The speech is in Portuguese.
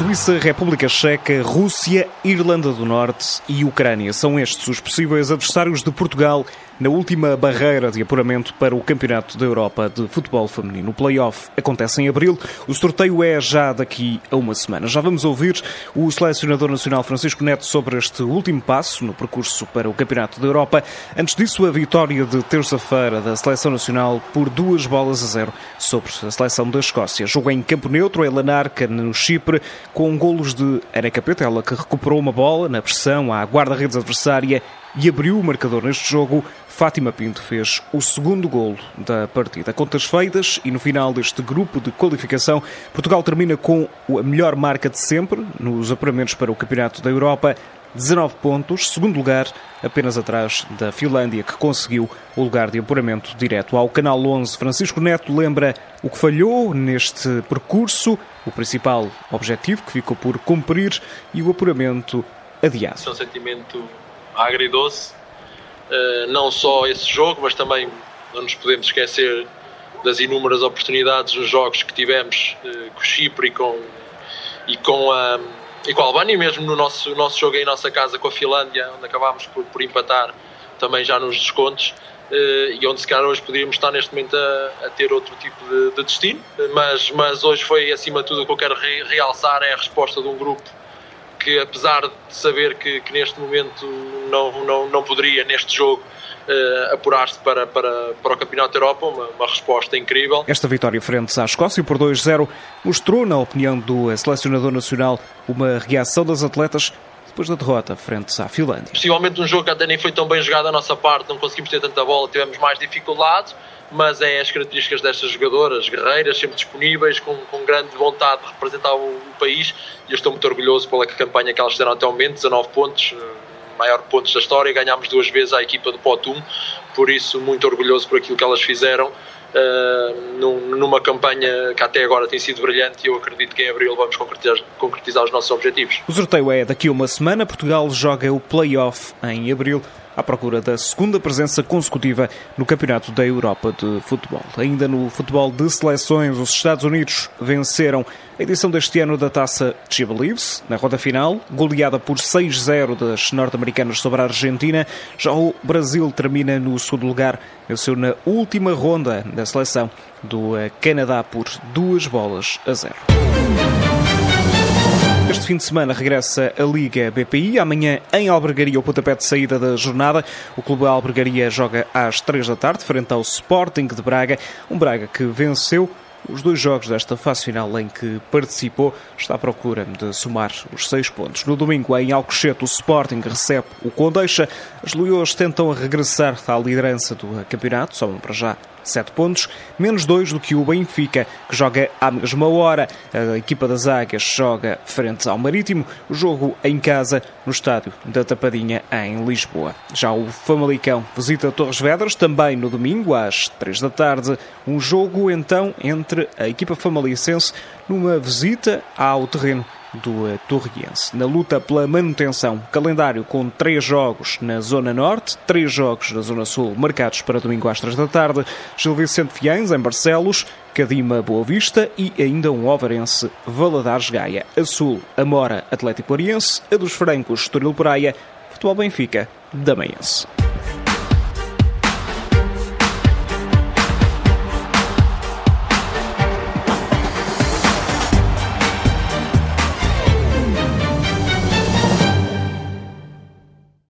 Suíça, República Checa, Rússia, Irlanda do Norte e Ucrânia são estes os possíveis adversários de Portugal na última barreira de apuramento para o Campeonato da Europa de Futebol Feminino. O play-off acontece em abril, o sorteio é já daqui a uma semana. Já vamos ouvir o selecionador nacional Francisco Neto sobre este último passo no percurso para o Campeonato da Europa. Antes disso, a vitória de terça-feira da Seleção Nacional por duas bolas a zero sobre a Seleção da Escócia. Jogo em campo neutro, em Lanarca, no Chipre, com golos de Ana Capetela, que recuperou uma bola na pressão à guarda-redes adversária e abriu o marcador neste jogo. Fátima Pinto fez o segundo golo da partida. Contas feitas e no final deste grupo de qualificação, Portugal termina com a melhor marca de sempre nos apuramentos para o Campeonato da Europa. 19 pontos, segundo lugar, apenas atrás da Finlândia, que conseguiu o lugar de apuramento direto. Ao Canal 11, Francisco Neto lembra o que falhou neste percurso, o principal objetivo que ficou por cumprir e o apuramento adiado. É um sentimento agridoce, uh, não só esse jogo, mas também não nos podemos esquecer das inúmeras oportunidades nos jogos que tivemos uh, com o Chipre e com, e com a, e com a Albânia, mesmo no nosso, nosso jogo em nossa casa com a Finlândia, onde acabámos por, por empatar também já nos descontos. Uh, e onde se calhar hoje poderíamos estar neste momento a, a ter outro tipo de, de, destino, mas, mas hoje foi acima de tudo o que eu quero re, realçar é a resposta de um grupo que apesar de saber que, que neste momento não, não, não poderia neste jogo uh, apurar-se para, para, para o Campeonato da Europa, uma, uma, resposta incrível. Esta vitória frente à Escócia por 2-0 mostrou, na opinião do selecionador nacional, uma reação das atletas depois da derrota frente à Finlândia. Possivelmente um jogo que até nem foi tão bem jogado da nossa parte, não conseguimos ter tanta bola, tivemos mais dificuldades, mas é as características destas jogadoras, guerreiras, sempre disponíveis, com, com grande vontade de representar o, o, país e eu estou muito orgulhoso pela campanha que elas fizeram até o momento, 19 pontos, eh, maior pontos da história, ganhámos duas vezes a equipa do Potum, por isso muito orgulhoso por aquilo que elas fizeram uh, numa campanha que até agora tem sido brilhante e eu acredito que em abril vamos concretizar, concretizar os nossos objetivos. O sorteio é daqui a uma semana, Portugal joga o play-off em abril à procura da segunda presença consecutiva no Campeonato da Europa de Futebol. Ainda no futebol de seleções, os Estados Unidos venceram a edição deste ano da taça She Believes, na roda final, goleada por 6-0 das norte-americanas sobre a Argentina. Já o Brasil termina no segundo lugar, venceu na última ronda da seleção do Canadá por duas bolas a zero. Fim de semana regressa a Liga BPI. Amanhã, em Albergaria, o pontapé de saída da jornada. O Clube Albergaria joga às 3 da tarde, frente ao Sporting de Braga. Um Braga que venceu os dois jogos desta fase final em que participou está à procura de somar os seis pontos. No domingo, em Alcochete, o Sporting recebe o Condeixa. As Leões tentam regressar à liderança do campeonato, somam para já sete pontos, menos dois do que o Benfica, que joga à mesma hora. A equipa das Águias joga frente ao Marítimo, o jogo em casa, no estádio da Tapadinha, em Lisboa. Já o Famalicão visita Torres Vedras, também no domingo, às três da tarde. Um jogo, então, entre a equipa famalicense numa visita ao terreno do eh, Torriense. Na luta pela manutenção, calendário com três jogos na Zona Norte, três jogos na Zona Sul, marcados para domingo às três da tarde, Gil Vicente Fiães, em Barcelos, Cadima Boa Vista e ainda um Ovarense Valadares Gaia. A Sul, Amora Atlético Oriense, a dos Francos Estoril Praia, Futebol Benfica, Damaense.